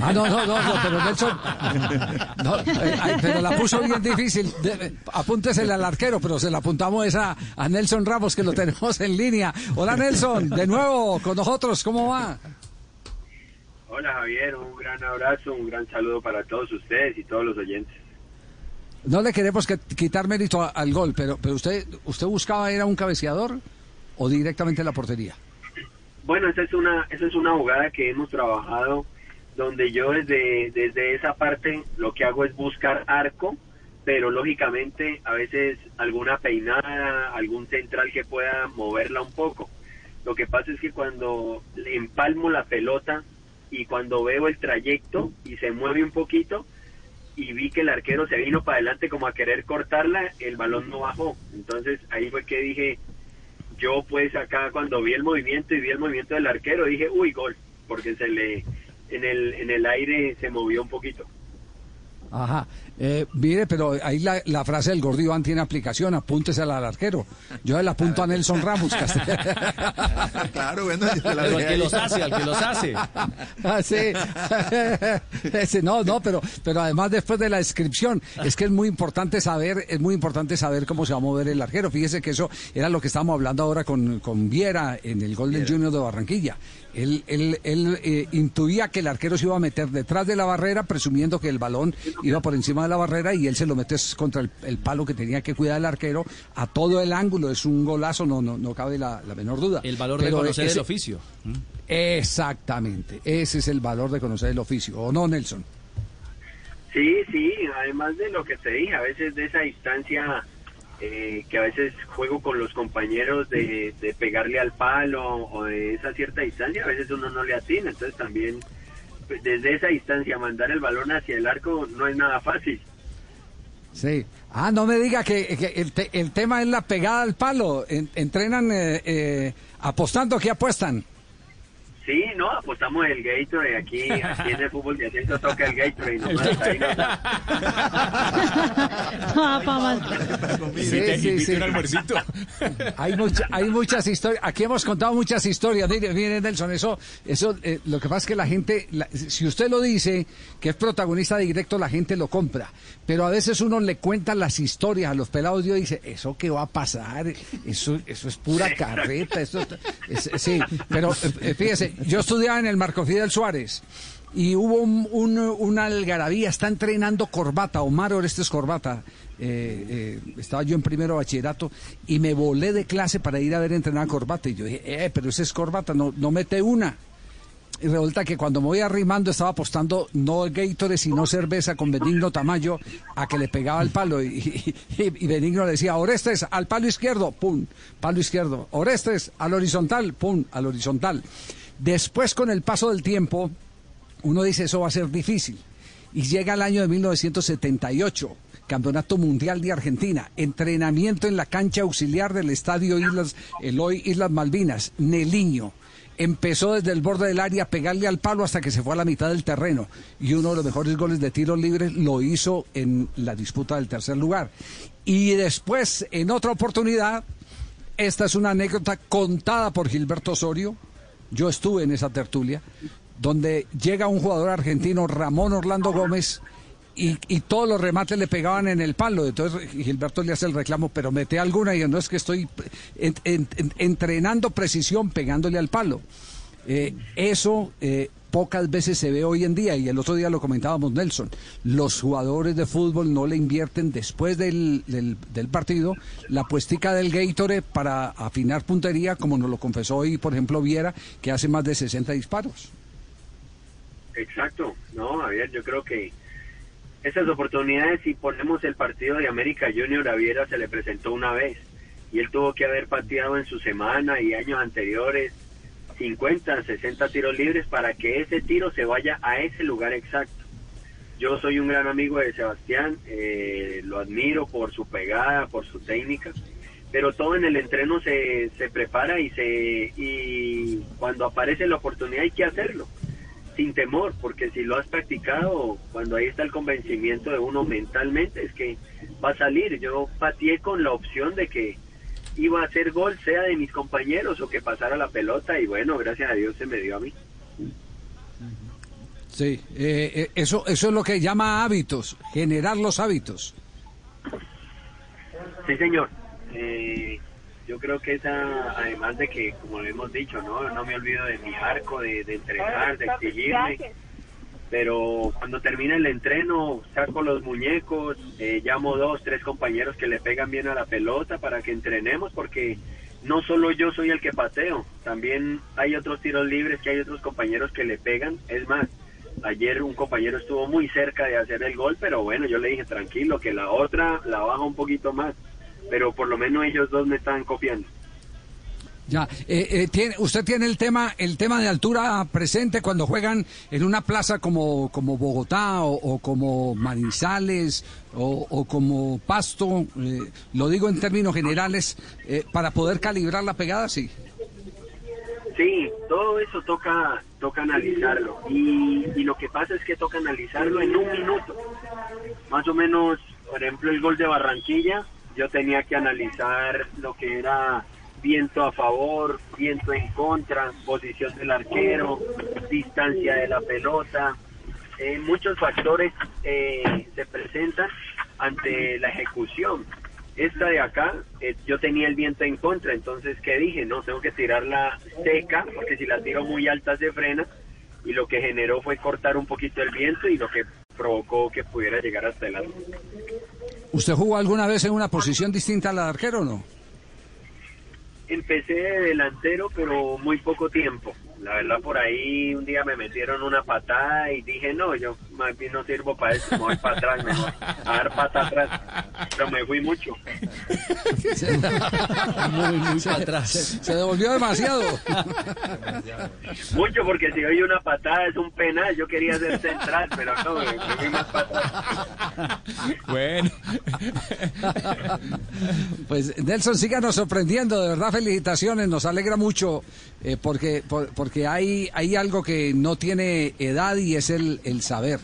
Ah, no, no, no, no pero Nelson. No, eh, pero la puso bien difícil. De, apúntesele al arquero, pero se la apuntamos esa a Nelson Ramos, que lo tenemos en línea. Hola, Nelson. De nuevo con nosotros. ¿Cómo va? Hola Javier, un gran abrazo, un gran saludo para todos ustedes y todos los oyentes. No le queremos que, quitar mérito al gol, pero, pero usted usted buscaba era un cabeceador o directamente la portería. Bueno, esa es una esa es una jugada que hemos trabajado donde yo desde desde esa parte lo que hago es buscar arco, pero lógicamente a veces alguna peinada, algún central que pueda moverla un poco. Lo que pasa es que cuando empalmo la pelota y cuando veo el trayecto y se mueve un poquito y vi que el arquero se vino para adelante como a querer cortarla, el balón no bajó. Entonces ahí fue que dije, yo pues acá cuando vi el movimiento y vi el movimiento del arquero dije, uy, gol, porque se le en el en el aire se movió un poquito. Ajá. Eh, mire, pero ahí la, la, frase del gordo Iván tiene aplicación, apúntese al arquero. Yo le apunto a Nelson Ramos. claro, bueno, al que los hace, al que los hace. Ah, sí. Ese, no, no, pero, pero además después de la descripción, es que es muy importante saber, es muy importante saber cómo se va a mover el arquero. Fíjese que eso era lo que estábamos hablando ahora con, con Viera en el gol del Junior de Barranquilla. Él, él, él eh, intuía que el arquero se iba a meter detrás de la barrera, presumiendo que el balón iba por encima de la barrera y él se lo mete contra el, palo que tenía que cuidar el arquero a todo el ángulo. Es un golazo, no, no, no cabe la, menor duda. El valor de conocer el oficio. Exactamente, ese es el valor de conocer el oficio, ¿o no, Nelson? Sí, sí, además de lo que te dije, a veces de esa distancia eh, que a veces juego con los compañeros de, de, pegarle al palo o de esa cierta distancia, a veces uno no le atina, entonces también desde esa distancia mandar el balón hacia el arco no es nada fácil. Sí. Ah, no me diga que, el, el, tema es la pegada al palo. entrenan eh, eh, apostando, ¿qué apuestan? Sí, no, apostamos el Gatorade aquí, aquí en el fútbol de ascenso toca el Gatorade nomás. Ahí sí, sí, sí. hay, mucha, hay muchas historias, aquí hemos contado muchas historias, mire, mire Nelson, eso, eso eh, lo que pasa es que la gente, si usted lo dice, que es protagonista directo, la gente lo compra, pero a veces uno le cuenta las historias a los pelados y dice, ¿eso qué va a pasar? Eso, eso es pura carreta, eso, sí, pero eh, fíjese, yo estudiaba en el Marco Fidel Suárez y hubo un, una algarabía, está entrenando corbata, Omar Orestes Corbata. Eh, eh, estaba yo en primero bachillerato y me volé de clase para ir a ver entrenar corbata. Y yo dije, eh, pero ese es corbata, no, no mete una. Y resulta que cuando me voy arrimando estaba apostando no Gatorade sino cerveza con Benigno Tamayo a que le pegaba el palo. Y, y, Benigno le decía, Orestes, al palo izquierdo, pum, palo izquierdo. Orestes, al horizontal, pum, al horizontal. Después, con el paso del tiempo, uno dice eso va a ser difícil. Y llega el año de 1978, Campeonato Mundial de Argentina, entrenamiento en la cancha auxiliar del Estadio Islas, Eloy Islas Malvinas, Neliño. Empezó desde el borde del área a pegarle al palo hasta que se fue a la mitad del terreno. Y uno de los mejores goles de tiros libres lo hizo en la disputa del tercer lugar. Y después, en otra oportunidad, esta es una anécdota contada por Gilberto Osorio, yo estuve en esa tertulia, donde llega un jugador argentino, Ramón Orlando Gómez, y, todos los remates le pegaban en el palo. Entonces Gilberto le hace el reclamo, pero mete alguna y no es que estoy entrenando precisión pegándole al palo. Eh, eso eh, pocas veces se ve hoy en día, y el otro día lo comentábamos Nelson, los jugadores de fútbol no le invierten después del, del, partido la puestica del Gatorade para afinar puntería, como nos lo confesó hoy, por ejemplo, Viera, que hace más de 60 disparos. Exacto, no, Javier, yo creo que esas oportunidades, si ponemos el partido de América Junior a Viera, se le presentó una vez, y él tuvo que haber pateado en su semana y años anteriores 50, 60 tiros libres para que ese tiro se vaya a ese lugar exacto. Yo soy un gran amigo de Sebastián, eh, lo admiro por su pegada, por su técnica, pero todo en el entreno se, se prepara y, se, y cuando aparece la oportunidad hay que hacerlo sin temor, porque si lo has practicado, cuando ahí está el convencimiento de uno mentalmente, es que va a salir. Yo pateé con la opción de que iba a hacer gol, sea de mis compañeros o que pasara la pelota, y bueno, gracias a Dios se me dio a mí. Sí, eh, eh, eso, eso es lo que llama hábitos, generar los hábitos. Sí, señor. Eh, yo creo que esa, además de que, como lo hemos dicho, no, no me olvido de mi arco, de, de entrenar, de exigirme. Pero cuando termina el entreno, saco los muñecos, eh, llamo dos, tres compañeros que le pegan bien a la pelota para que entrenemos, porque no solo yo soy el que pateo, también hay otros tiros libres que hay otros compañeros que le pegan. Es más, ayer un compañero estuvo muy cerca de hacer el gol, pero bueno, yo le dije tranquilo, que la otra la baja un poquito más pero por lo menos ellos dos me están copiando. Ya, eh, eh, tiene, usted tiene el tema, el tema de altura presente cuando juegan en una plaza como, como Bogotá o, como Manizales o, como Pasto, eh, lo digo en términos generales, para poder calibrar la pegada, sí. Sí, todo eso toca, toca analizarlo y, y lo que pasa es que toca analizarlo en un minuto. Más o menos, por ejemplo, el gol de Barranquilla, yo tenía que analizar lo que era viento a favor, viento en contra, posición del arquero, distancia de la pelota. Eh, muchos factores eh, se presentan ante la ejecución. Esta de acá, eh, yo tenía el viento en contra, entonces, ¿qué dije? No, tengo que tirarla seca, porque si la tiro muy alta se frena, y lo que generó fue cortar un poquito el viento y lo que provocó que pudiera llegar hasta el arco. ¿Usted jugó alguna vez en una posición distinta a la de arquero o no? Empecé de delantero, pero muy poco tiempo. La verdad, por ahí un día me metieron una patada y dije, no, yo más bien no sirvo para eso, me voy para atrás, mejor, a dar pata atrás. Pero me fui mucho. muy, atrás. Se, devolvió demasiado. mucho, porque si oye una patada es un penal. Yo quería ser central, pero no, me, fui más para atrás. Bueno. Pues Nelson, síganos sorprendiendo, de verdad, felicitaciones, nos alegra mucho eh, porque, porque hay, hay algo que no tiene edad y es el, el saber.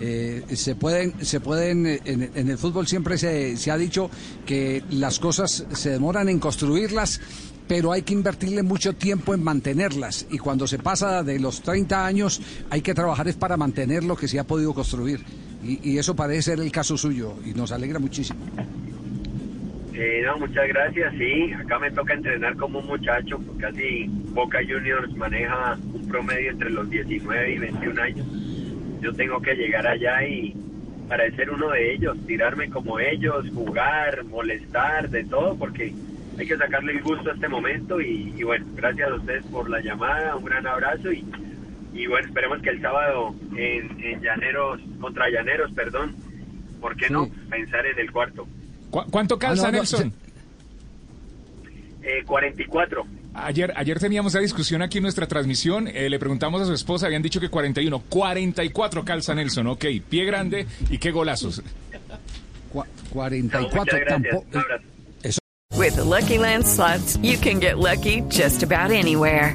Eh, se pueden, se pueden en, en el fútbol siempre se, se, ha dicho que las cosas se demoran en construirlas, pero hay que invertirle mucho tiempo en mantenerlas. Y cuando se pasa de los 30 años, hay que trabajar es para mantener lo que se ha podido construir. Y, y eso parece ser el caso suyo y nos alegra muchísimo. Eh, no, muchas gracias. Sí, acá me toca entrenar como un muchacho. Casi Boca Juniors maneja un promedio entre los 19 y 21 años. Yo tengo que llegar allá y para ser uno de ellos, tirarme como ellos, jugar, molestar, de todo, porque hay que sacarle el gusto a este momento. Y, y bueno, gracias a ustedes por la llamada, un gran abrazo y, y bueno, esperemos que el sábado en, en Llaneros, contra Llaneros, perdón, ¿por qué no? Pensar en el cuarto. ¿Cuánto calza, Ah, no, no, Nelson? Eh, 44. Ayer, ayer teníamos esa discusión aquí en nuestra transmisión. eh, le preguntamos a su esposa, habían dicho que 41. 44 calza Nelson, ok. Pie grande y qué golazos. No, 44 muchas gracias. tampoco. With the Lucky Land slots, you can get lucky just about anywhere.